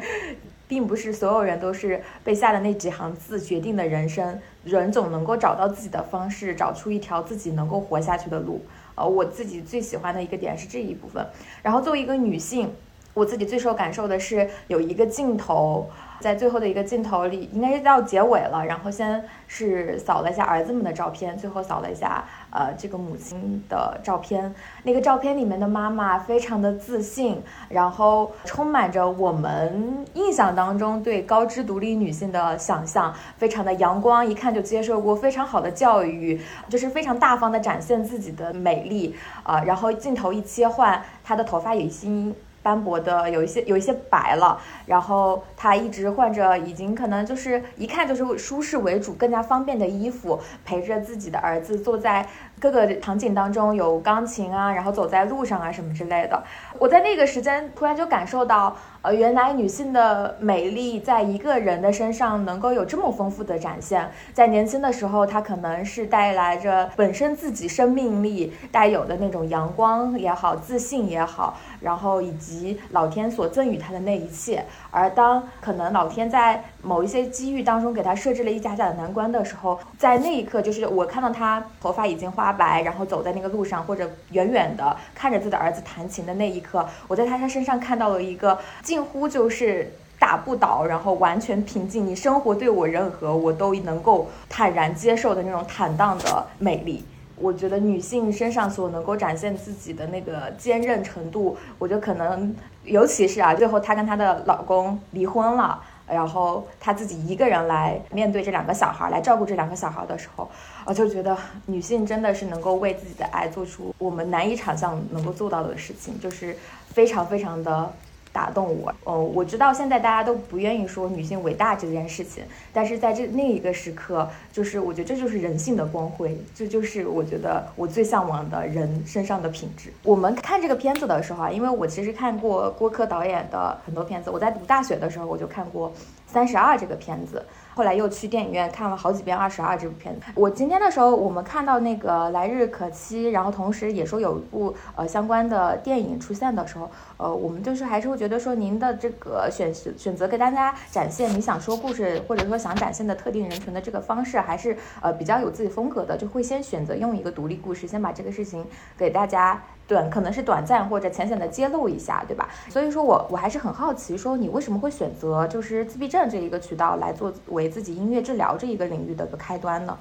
并不是所有人都是被下的那几行字决定的人生，人总能够找到自己的方式，找出一条自己能够活下去的路。呃，我自己最喜欢的一个点是这一部分。然后作为一个女性，我自己最受感受的是有一个镜头。在最后的一个镜头里，应该是到结尾了。然后先是扫了一下儿子们的照片，最后扫了一下呃这个母亲的照片。那个照片里面的妈妈非常的自信，然后充满着我们印象当中对高知独立女性的想象，非常的阳光，一看就接受过非常好的教育，就是非常大方的展现自己的美丽啊。然后镜头一切换，她的头发已经。斑驳的有一些有一些白了，然后他一直换着已经可能就是一看就是舒适为主、更加方便的衣服，陪着自己的儿子坐在各个场景当中，有钢琴啊，然后走在路上啊什么之类的。我在那个时间突然就感受到。呃，原来女性的美丽在一个人的身上能够有这么丰富的展现。在年轻的时候，她可能是带来着本身自己生命力带有的那种阳光也好，自信也好，然后以及老天所赠予她的那一切。而当可能老天在某一些机遇当中给他设置了一家家的难关的时候，在那一刻，就是我看到他头发已经花白，然后走在那个路上，或者远远的看着自己的儿子弹琴的那一刻，我在他他身上看到了一个。近乎就是打不倒，然后完全平静。你生活对我任何，我都能够坦然接受的那种坦荡的美丽。我觉得女性身上所能够展现自己的那个坚韧程度，我觉得可能，尤其是啊，最后她跟她的老公离婚了，然后她自己一个人来面对这两个小孩，来照顾这两个小孩的时候，我就觉得女性真的是能够为自己的爱做出我们难以想象能够做到的事情，就是非常非常的。打动我，哦，我知道现在大家都不愿意说女性伟大这件事情，但是在这那一个时刻，就是我觉得这就是人性的光辉，这就是我觉得我最向往的人身上的品质。我们看这个片子的时候啊，因为我其实看过郭柯导演的很多片子，我在读大学的时候我就看过《三十二》这个片子。后来又去电影院看了好几遍《二十二》这部片子。我今天的时候，我们看到那个来日可期，然后同时也说有一部呃相关的电影出现的时候，呃，我们就是还是会觉得说您的这个选选择给大家展现你想说故事或者说想展现的特定人群的这个方式，还是呃比较有自己风格的，就会先选择用一个独立故事，先把这个事情给大家。短可能是短暂或者浅显的揭露一下，对吧？所以说我我还是很好奇，说你为什么会选择就是自闭症这一个渠道来作为自己音乐治疗这一个领域的个开端呢？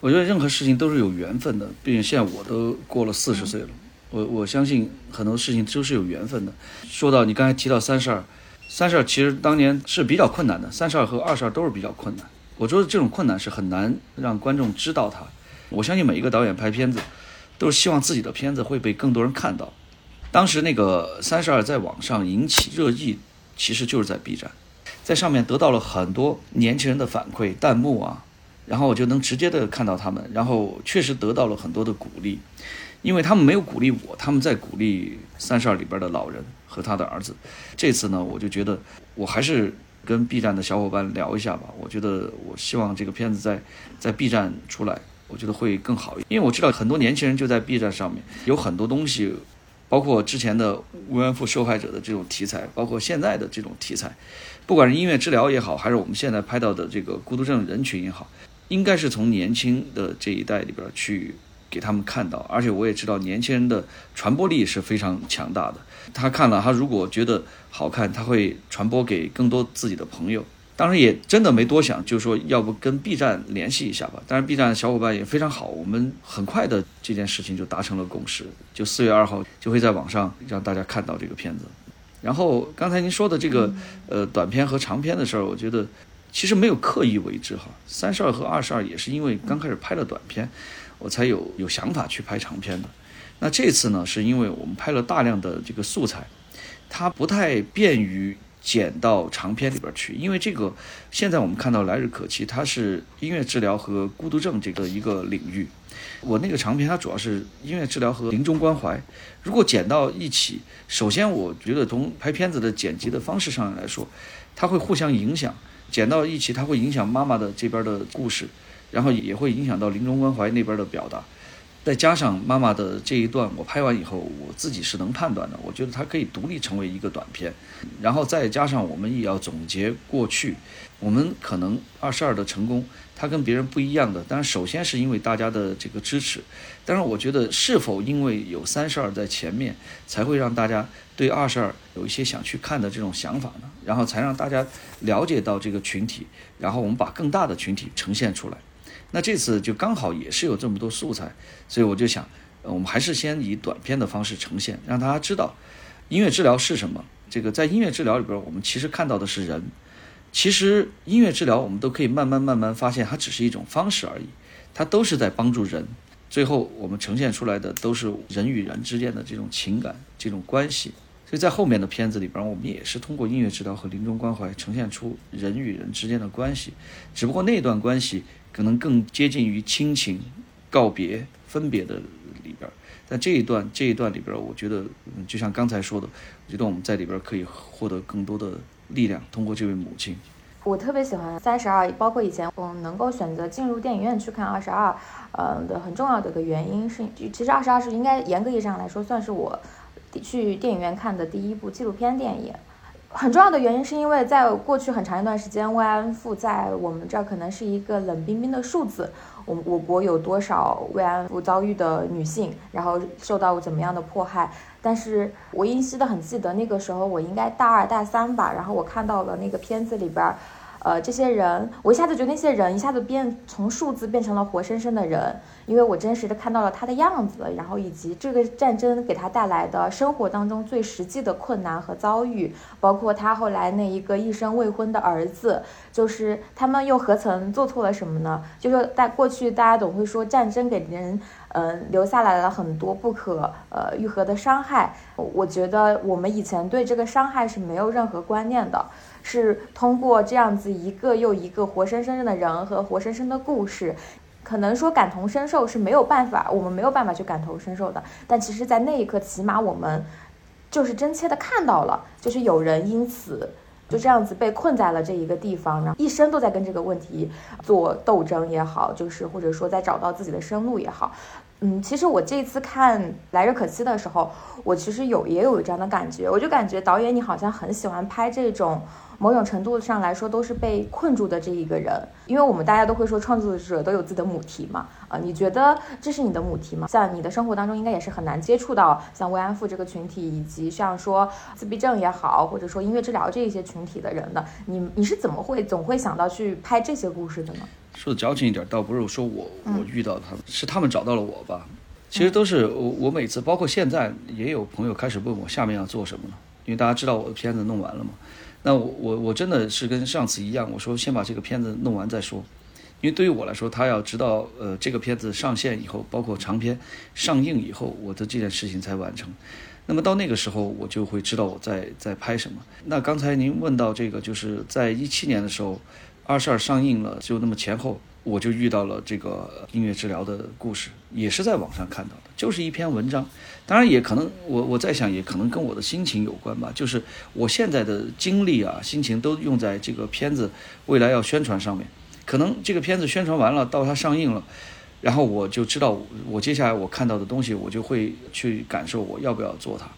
我觉得任何事情都是有缘分的，毕竟现在我都过了四十岁了，我我相信很多事情都是有缘分的。说到你刚才提到三十二，三十二其实当年是比较困难的，三十二和二十二都是比较困难。我觉得这种困难是很难让观众知道它。我相信每一个导演拍片子。都是希望自己的片子会被更多人看到。当时那个《三十二》在网上引起热议，其实就是在 B 站，在上面得到了很多年轻人的反馈、弹幕啊，然后我就能直接的看到他们，然后确实得到了很多的鼓励，因为他们没有鼓励我，他们在鼓励《三十二》里边的老人和他的儿子。这次呢，我就觉得我还是跟 B 站的小伙伴聊一下吧，我觉得我希望这个片子在在 B 站出来。我觉得会更好一点，因为我知道很多年轻人就在 B 站上面有很多东西，包括之前的慰安妇受害者的这种题材，包括现在的这种题材，不管是音乐治疗也好，还是我们现在拍到的这个孤独症人群也好，应该是从年轻的这一代里边去给他们看到。而且我也知道年轻人的传播力是非常强大的，他看了，他如果觉得好看，他会传播给更多自己的朋友。当时也真的没多想，就说要不跟 B 站联系一下吧。当然 B 站的小伙伴也非常好，我们很快的这件事情就达成了共识，就四月二号就会在网上让大家看到这个片子。然后刚才您说的这个呃短片和长片的事儿，我觉得其实没有刻意为之哈。三十二和二十二也是因为刚开始拍了短片，我才有有想法去拍长片的。那这次呢，是因为我们拍了大量的这个素材，它不太便于剪到长片里边去，因为这个现在我们看到来日可期，它是音乐治疗和孤独症这个一个领域。我那个长片它主要是音乐治疗和临终关怀，如果剪到一起，首先我觉得从拍片子的剪辑的方式上来说，它会互相影响，剪到一起它会影响妈妈的这边的故事，然后也会影响到临终关怀那边的表达。再加上妈妈的这一段，我拍完以后，我自己是能判断的。我觉得它可以独立成为一个短片，然后再加上我们也要总结过去，我们可能二十二的成功，它跟别人不一样的。当然，首先是因为大家的这个支持，但是，我觉得是否因为有三十二在前面，才会让大家对二十二有一些想去看的这种想法呢？然后才让大家了解到这个群体，然后我们把更大的群体呈现出来。那这次就刚好也是有这么多素材，所以我就想，我们还是先以短片的方式呈现，让大家知道音乐治疗是什么。这个在音乐治疗里边，我们其实看到的是人。其实音乐治疗我们都可以慢慢慢慢发现，它只是一种方式而已，它都是在帮助人。最后我们呈现出来的都是人与人之间的这种情感、这种关系。所以在后面的片子里边，我们也是通过音乐治疗和临终关怀呈现出人与人之间的关系，只不过那段关系。可能更接近于亲情、告别、分别的里边，但这一段这一段里边，我觉得就像刚才说的，我觉得我们在里边可以获得更多的力量。通过这位母亲，我特别喜欢三十二，包括以前我能够选择进入电影院去看二十二，嗯的很重要的一个原因是，其实二十二是应该严格意义上来说算是我去电影院看的第一部纪录片电影。很重要的原因是因为在过去很长一段时间，慰安妇在我们这儿可能是一个冷冰冰的数字。我我国有多少慰安妇遭遇的女性，然后受到怎么样的迫害？但是我依稀的很记得那个时候，我应该大二大三吧，然后我看到了那个片子里边。呃，这些人，我一下子觉得那些人一下子变从数字变成了活生生的人，因为我真实的看到了他的样子，然后以及这个战争给他带来的生活当中最实际的困难和遭遇，包括他后来那一个一生未婚的儿子，就是他们又何曾做错了什么呢？就是在过去大家总会说战争给人，嗯，留下来了很多不可呃愈合的伤害，我觉得我们以前对这个伤害是没有任何观念的。是通过这样子一个又一个活生生的人和活生生的故事，可能说感同身受是没有办法，我们没有办法去感同身受的。但其实，在那一刻，起码我们就是真切的看到了，就是有人因此就这样子被困在了这一个地方，然后一生都在跟这个问题做斗争也好，就是或者说在找到自己的生路也好。嗯，其实我这次看《来日可期》的时候，我其实有也有这样的感觉，我就感觉导演你好像很喜欢拍这种。某种程度上来说，都是被困住的这一个人，因为我们大家都会说创作者都有自己的母题嘛。啊，你觉得这是你的母题吗？像你的生活当中，应该也是很难接触到像慰安妇这个群体，以及像说自闭症也好，或者说音乐治疗这一些群体的人的。你你是怎么会总会想到去拍这些故事的呢？说的矫情一点，倒不是说我我遇到他们，是他们找到了我吧。其实都是我我每次，包括现在也有朋友开始问我下面要做什么了？因为大家知道我的片子弄完了嘛。那我我我真的是跟上次一样，我说先把这个片子弄完再说，因为对于我来说，他要直到呃这个片子上线以后，包括长片上映以后，我的这件事情才完成。那么到那个时候，我就会知道我在在拍什么。那刚才您问到这个，就是在一七年的时候，二十二上映了，就那么前后。我就遇到了这个音乐治疗的故事，也是在网上看到的，就是一篇文章。当然，也可能我我在想，也可能跟我的心情有关吧。就是我现在的精力啊、心情都用在这个片子未来要宣传上面。可能这个片子宣传完了，到它上映了，然后我就知道我接下来我看到的东西，我就会去感受我要不要做它。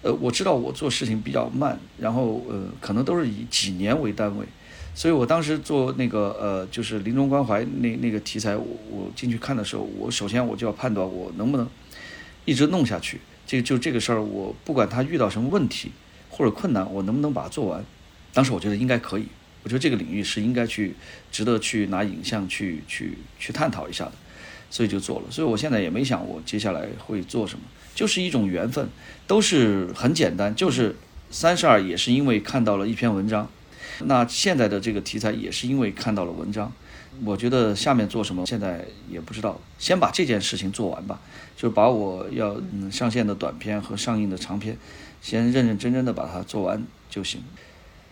呃，我知道我做事情比较慢，然后呃，可能都是以几年为单位。所以我当时做那个呃，就是临终关怀那那个题材，我我进去看的时候，我首先我就要判断我能不能一直弄下去。这就这个事儿，我不管他遇到什么问题或者困难，我能不能把它做完？当时我觉得应该可以，我觉得这个领域是应该去值得去拿影像去去去探讨一下的，所以就做了。所以我现在也没想我接下来会做什么，就是一种缘分，都是很简单，就是。三十二也是因为看到了一篇文章，那现在的这个题材也是因为看到了文章。我觉得下面做什么现在也不知道，先把这件事情做完吧，就把我要嗯上线的短片和上映的长片，先认认真真的把它做完就行。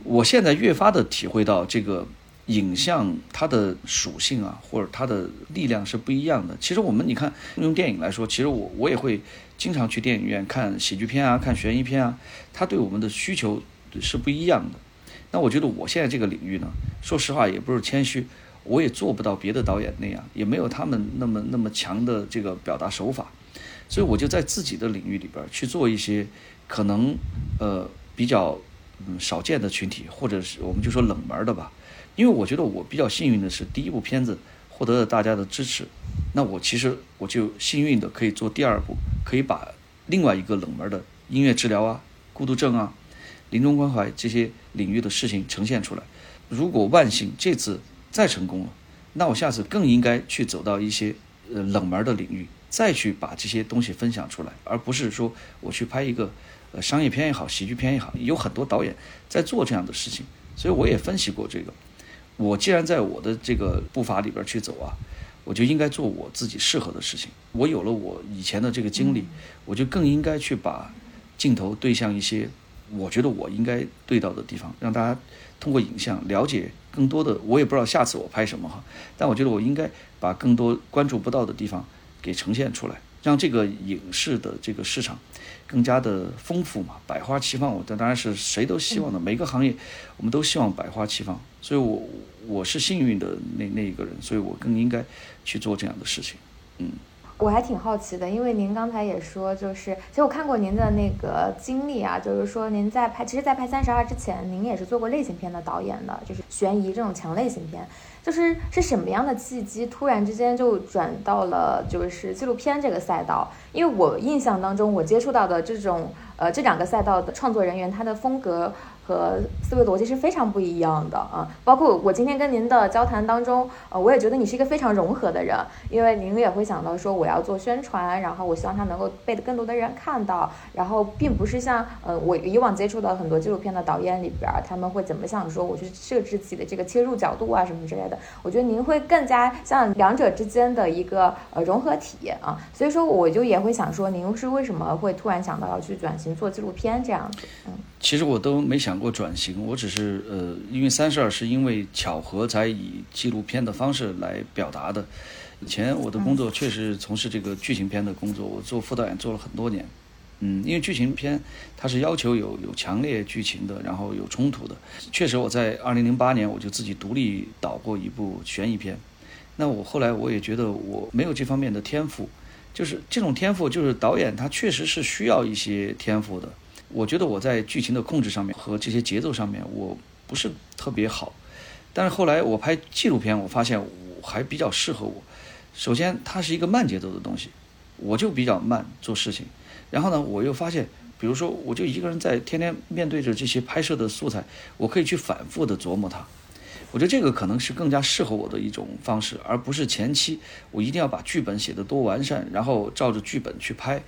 我现在越发的体会到这个影像它的属性啊，或者它的力量是不一样的。其实我们你看用电影来说，其实我我也会经常去电影院看喜剧片啊，看悬疑片啊，它对我们的需求是不一样的。那我觉得我现在这个领域呢，说实话也不是谦虚。我也做不到别的导演那样，也没有他们那么那么强的这个表达手法，所以我就在自己的领域里边去做一些可能呃比较嗯少见的群体，或者是我们就说冷门的吧。因为我觉得我比较幸运的是，第一部片子获得了大家的支持，那我其实我就幸运的可以做第二部，可以把另外一个冷门的音乐治疗啊、孤独症啊、临终关怀这些领域的事情呈现出来。如果万幸这次。再成功了，那我下次更应该去走到一些呃冷门的领域，再去把这些东西分享出来，而不是说我去拍一个呃商业片也好，喜剧片也好，有很多导演在做这样的事情，所以我也分析过这个。我既然在我的这个步伐里边去走啊，我就应该做我自己适合的事情。我有了我以前的这个经历，我就更应该去把镜头对向一些我觉得我应该对到的地方，让大家通过影像了解。更多的我也不知道下次我拍什么哈，但我觉得我应该把更多关注不到的地方给呈现出来，让这个影视的这个市场更加的丰富嘛，百花齐放。我这当然是谁都希望的，每个行业我们都希望百花齐放。所以我我是幸运的那那一个人，所以我更应该去做这样的事情，嗯。我还挺好奇的，因为您刚才也说，就是其实我看过您的那个经历啊，就是说您在拍，其实，在拍《三十二》之前，您也是做过类型片的导演的，就是悬疑这种强类型片。就是是什么样的契机，突然之间就转到了就是纪录片这个赛道？因为我印象当中，我接触到的这种呃这两个赛道的创作人员，他的风格。和思维逻辑是非常不一样的啊！包括我今天跟您的交谈当中，呃，我也觉得你是一个非常融合的人，因为您也会想到说我要做宣传，然后我希望它能够被更多的人看到，然后并不是像呃我以往接触到很多纪录片的导演里边，他们会怎么想说我去设置自己的这个切入角度啊什么之类的。我觉得您会更加像两者之间的一个呃融合体啊，所以说我就也会想说，您是为什么会突然想到要去转型做纪录片这样子？嗯。其实我都没想过转型，我只是呃，因为三十二是因为巧合才以纪录片的方式来表达的。以前我的工作确实从事这个剧情片的工作，我做副导演做了很多年。嗯，因为剧情片它是要求有有强烈剧情的，然后有冲突的。确实我在二零零八年我就自己独立导过一部悬疑片。那我后来我也觉得我没有这方面的天赋，就是这种天赋就是导演他确实是需要一些天赋的。我觉得我在剧情的控制上面和这些节奏上面我不是特别好，但是后来我拍纪录片，我发现我还比较适合我。首先，它是一个慢节奏的东西，我就比较慢做事情。然后呢，我又发现，比如说，我就一个人在天天面对着这些拍摄的素材，我可以去反复的琢磨它。我觉得这个可能是更加适合我的一种方式，而不是前期我一定要把剧本写得多完善，然后照着剧本去拍。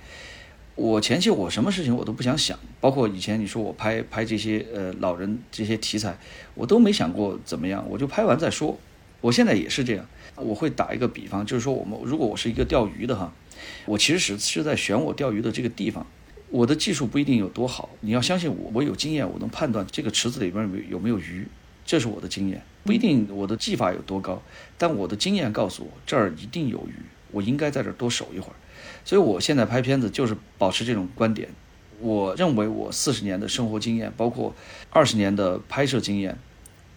我前期我什么事情我都不想想，包括以前你说我拍拍这些呃老人这些题材，我都没想过怎么样，我就拍完再说。我现在也是这样，我会打一个比方，就是说我们如果我是一个钓鱼的哈，我其实是是在选我钓鱼的这个地方，我的技术不一定有多好，你要相信我，我有经验，我能判断这个池子里边有有没有鱼，这是我的经验，不一定我的技法有多高，但我的经验告诉我这儿一定有鱼，我应该在这儿多守一会儿。所以，我现在拍片子就是保持这种观点。我认为我四十年的生活经验，包括二十年的拍摄经验，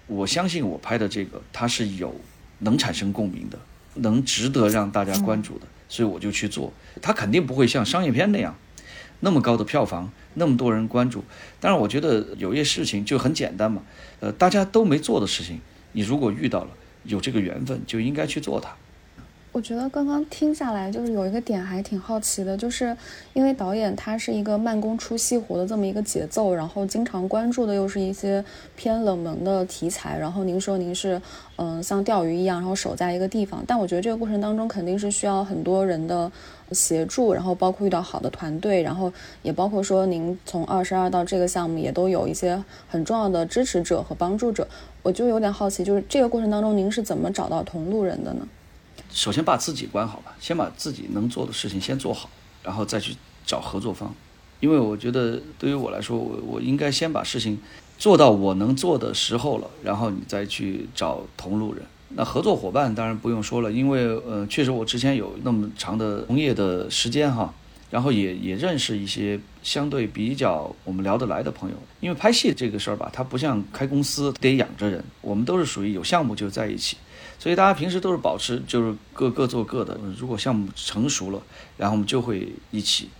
我相信我拍的这个它是有能产生共鸣的，能值得让大家关注的，所以我就去做。它肯定不会像商业片那样那么高的票房，那么多人关注。但是我觉得有些事情就很简单嘛，呃，大家都没做的事情，你如果遇到了有这个缘分，就应该去做它。我觉得刚刚听下来，就是有一个点还挺好奇的，就是因为导演他是一个慢工出细活的这么一个节奏，然后经常关注的又是一些偏冷门的题材。然后您说您是嗯像钓鱼一样，然后守在一个地方，但我觉得这个过程当中肯定是需要很多人的协助，然后包括遇到好的团队，然后也包括说您从二十二到这个项目也都有一些很重要的支持者和帮助者。我就有点好奇，就是这个过程当中您是怎么找到同路人的呢？首先把自己管好吧，先把自己能做的事情先做好，然后再去找合作方。因为我觉得对于我来说，我我应该先把事情做到我能做的时候了，然后你再去找同路人。那合作伙伴当然不用说了，因为呃，确实我之前有那么长的从业的时间哈，然后也也认识一些相对比较我们聊得来的朋友。因为拍戏这个事儿吧，它不像开公司得养着人，我们都是属于有项目就在一起。所以大家平时都是保持就是各各做各的。如果项目成熟了，然后我们就会一起，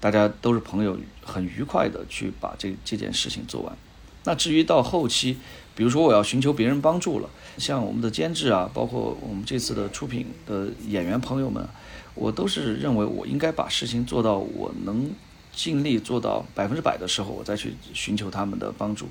大家都是朋友，很愉快的去把这这件事情做完。那至于到后期，比如说我要寻求别人帮助了，像我们的监制啊，包括我们这次的出品的演员朋友们，我都是认为我应该把事情做到我能尽力做到百分之百的时候，我再去寻求他们的帮助。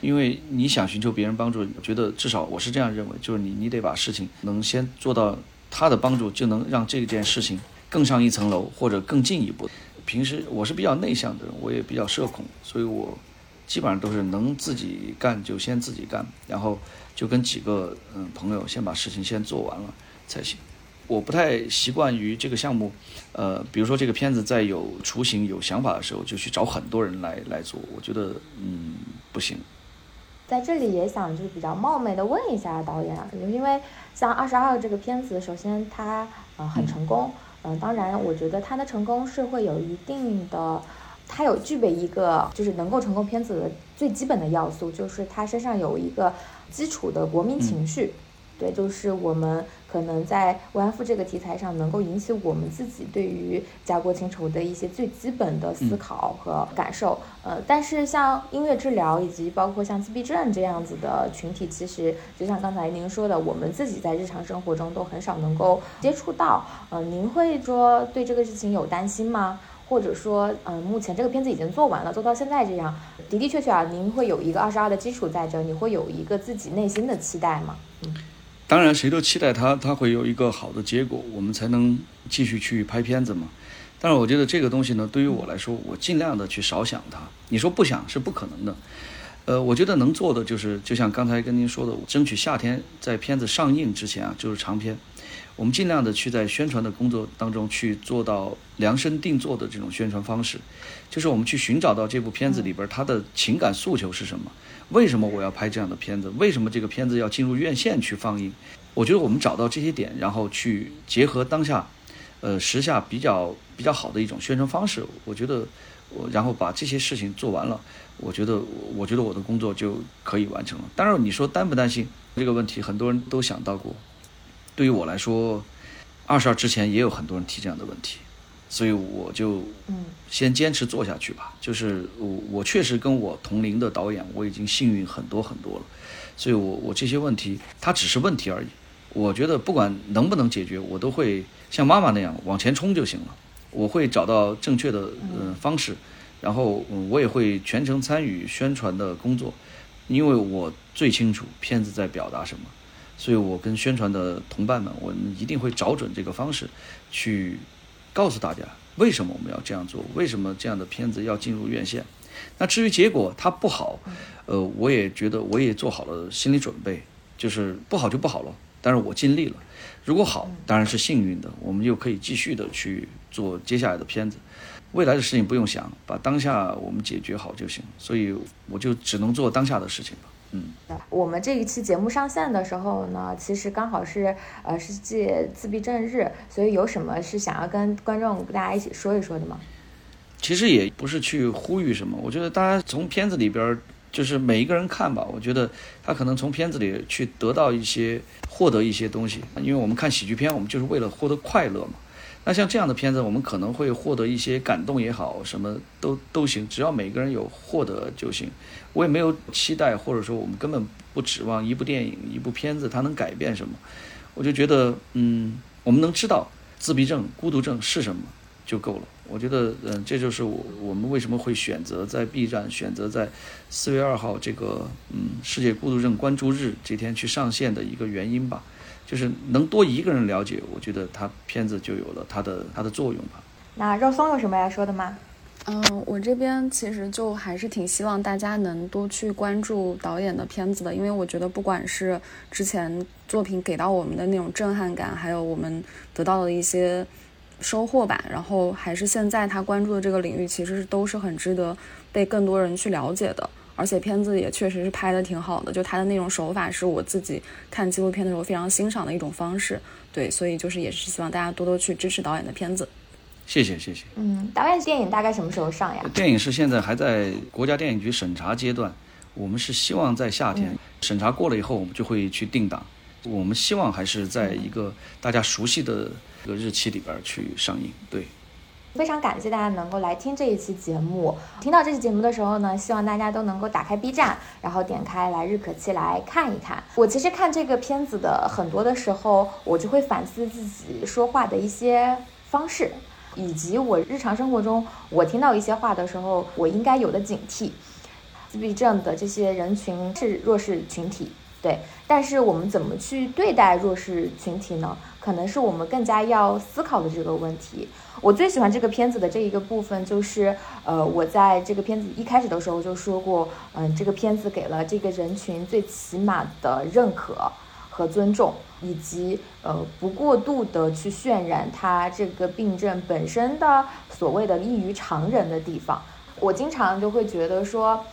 因为你想寻求别人帮助，我觉得至少我是这样认为，就是你你得把事情能先做到他的帮助，就能让这件事情更上一层楼或者更进一步。平时我是比较内向的人，我也比较社恐，所以我基本上都是能自己干就先自己干，然后就跟几个嗯朋友先把事情先做完了才行。我不太习惯于这个项目，呃，比如说这个片子在有雏形、有想法的时候就去找很多人来来做，我觉得嗯不行。在这里也想就是比较冒昧的问一下导演，因为像二十二这个片子，首先它呃很成功，嗯，当然我觉得它的成功是会有一定的，它有具备一个就是能够成功片子的最基本的要素，就是它身上有一个基础的国民情绪。对，就是我们可能在慰安妇这个题材上，能够引起我们自己对于家国情仇的一些最基本的思考和感受。呃，但是像音乐治疗以及包括像自闭症这样子的群体，其实就像刚才您说的，我们自己在日常生活中都很少能够接触到。呃，您会说对这个事情有担心吗？或者说，嗯，目前这个片子已经做完了，做到现在这样，的的确确啊，您会有一个二十二的基础在这，你会有一个自己内心的期待吗？嗯。当然，谁都期待他他会有一个好的结果，我们才能继续去拍片子嘛。但是我觉得这个东西呢，对于我来说，我尽量的去少想它。你说不想是不可能的。呃，我觉得能做的就是，就像刚才跟您说的，争取夏天在片子上映之前啊，就是长片，我们尽量的去在宣传的工作当中去做到量身定做的这种宣传方式，就是我们去寻找到这部片子里边它的情感诉求是什么。为什么我要拍这样的片子？为什么这个片子要进入院线去放映？我觉得我们找到这些点，然后去结合当下，呃，时下比较比较好的一种宣传方式，我觉得我然后把这些事情做完了，我觉得我觉得我的工作就可以完成了。当然，你说担不担心这个问题，很多人都想到过。对于我来说，二十二之前也有很多人提这样的问题。所以我就嗯，先坚持做下去吧。就是我我确实跟我同龄的导演，我已经幸运很多很多了。所以我我这些问题，它只是问题而已。我觉得不管能不能解决，我都会像妈妈那样往前冲就行了。我会找到正确的嗯方式，然后我也会全程参与宣传的工作，因为我最清楚片子在表达什么。所以我跟宣传的同伴们，我们一定会找准这个方式去。告诉大家为什么我们要这样做？为什么这样的片子要进入院线？那至于结果它不好，呃，我也觉得我也做好了心理准备，就是不好就不好了。但是我尽力了。如果好，当然是幸运的，我们就可以继续的去做接下来的片子。未来的事情不用想，把当下我们解决好就行。所以我就只能做当下的事情了。嗯，我们这一期节目上线的时候呢，其实刚好是呃世界自闭症日，所以有什么是想要跟观众大家一起说一说的吗？其实也不是去呼吁什么，我觉得大家从片子里边，就是每一个人看吧，我觉得他可能从片子里去得到一些、获得一些东西，因为我们看喜剧片，我们就是为了获得快乐嘛。那像这样的片子，我们可能会获得一些感动也好，什么都都行，只要每个人有获得就行。我也没有期待，或者说我们根本不指望一部电影、一部片子它能改变什么。我就觉得，嗯，我们能知道自闭症、孤独症是什么就够了。我觉得，嗯，这就是我我们为什么会选择在 B 站，选择在四月二号这个嗯世界孤独症关注日这天去上线的一个原因吧。就是能多一个人了解，我觉得他片子就有了它的它的作用吧。那肉松有什么要说的吗？嗯，我这边其实就还是挺希望大家能多去关注导演的片子的，因为我觉得不管是之前作品给到我们的那种震撼感，还有我们得到的一些收获吧，然后还是现在他关注的这个领域，其实都是很值得被更多人去了解的。而且片子也确实是拍的挺好的，就他的那种手法是我自己看纪录片的时候非常欣赏的一种方式。对，所以就是也是希望大家多多去支持导演的片子。谢谢谢谢。嗯，导演电影大概什么时候上呀？电影是现在还在国家电影局审查阶段，我们是希望在夏天审查过了以后，我们就会去定档。我们希望还是在一个大家熟悉的个日期里边去上映。对。非常感谢大家能够来听这一期节目。听到这期节目的时候呢，希望大家都能够打开 B 站，然后点开来日可期来看一看。我其实看这个片子的很多的时候，我就会反思自己说话的一些方式，以及我日常生活中我听到一些话的时候，我应该有的警惕。自闭症的这些人群是弱势群体，对，但是我们怎么去对待弱势群体呢？可能是我们更加要思考的这个问题。我最喜欢这个片子的这一个部分，就是呃，我在这个片子一开始的时候就说过，嗯，这个片子给了这个人群最起码的认可和尊重，以及呃不过度的去渲染他这个病症本身的所谓的异于常人的地方。我经常就会觉得说，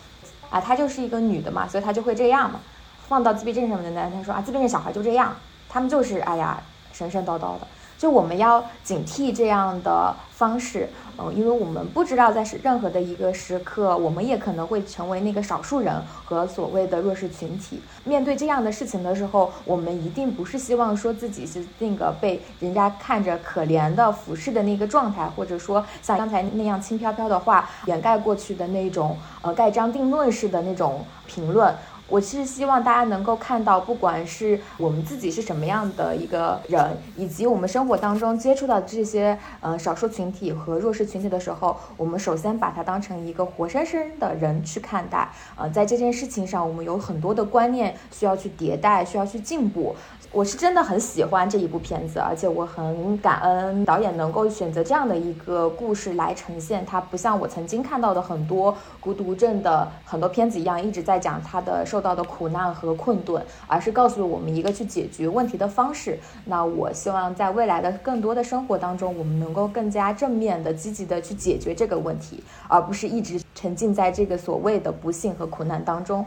啊，她就是一个女的嘛，所以她就会这样嘛。放到自闭症上面的男生说啊，自闭症小孩就这样，他们就是哎呀神神叨叨的。就我们要警惕这样的方式，嗯，因为我们不知道在任何的一个时刻，我们也可能会成为那个少数人和所谓的弱势群体。面对这样的事情的时候，我们一定不是希望说自己是那个被人家看着可怜的俯视的那个状态，或者说像刚才那样轻飘飘的话掩盖过去的那种呃盖章定论式的那种评论。我其实希望大家能够看到，不管是我们自己是什么样的一个人，以及我们生活当中接触到这些呃少数群体和弱势群体的时候，我们首先把它当成一个活生生的人去看待。呃，在这件事情上，我们有很多的观念需要去迭代，需要去进步。我是真的很喜欢这一部片子，而且我很感恩导演能够选择这样的一个故事来呈现。它不像我曾经看到的很多孤独症的很多片子一样，一直在讲他的受到的苦难和困顿，而是告诉了我们一个去解决问题的方式。那我希望在未来的更多的生活当中，我们能够更加正面的、积极的去解决这个问题，而不是一直沉浸在这个所谓的不幸和苦难当中。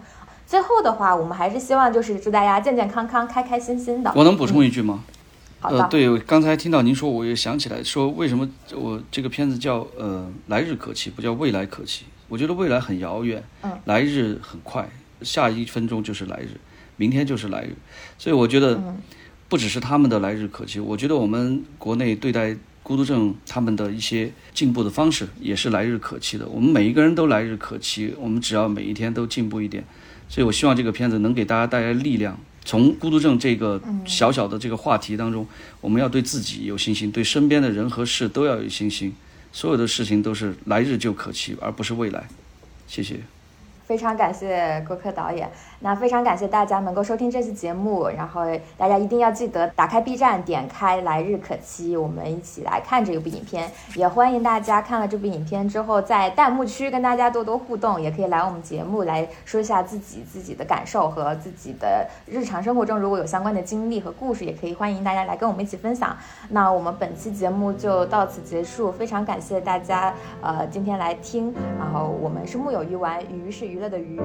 最后的话，我们还是希望就是祝大家健健康康、开开心心的。我能补充一句吗？好的。呃，对，刚才听到您说，我也想起来，说为什么我这个片子叫呃来日可期，不叫未来可期？我觉得未来很遥远，嗯，来日很快，下一分钟就是来日，明天就是来日，所以我觉得不只是他们的来日可期，我觉得我们国内对待孤独症他们的一些进步的方式也是来日可期的。我们每一个人都来日可期，我们只要每一天都进步一点。所以，我希望这个片子能给大家带来力量。从孤独症这个小小的这个话题当中，我们要对自己有信心，对身边的人和事都要有信心。所有的事情都是来日就可期，而不是未来。谢谢。非常感谢郭柯导演，那非常感谢大家能够收听这期节目，然后大家一定要记得打开 B 站，点开来日可期，我们一起来看这部影片。也欢迎大家看了这部影片之后，在弹幕区跟大家多多互动，也可以来我们节目来说一下自己自己的感受和自己的日常生活中如果有相关的经历和故事，也可以欢迎大家来跟我们一起分享。那我们本期节目就到此结束，非常感谢大家呃今天来听，然后我们是木有鱼丸，鱼是娱乐的鱼。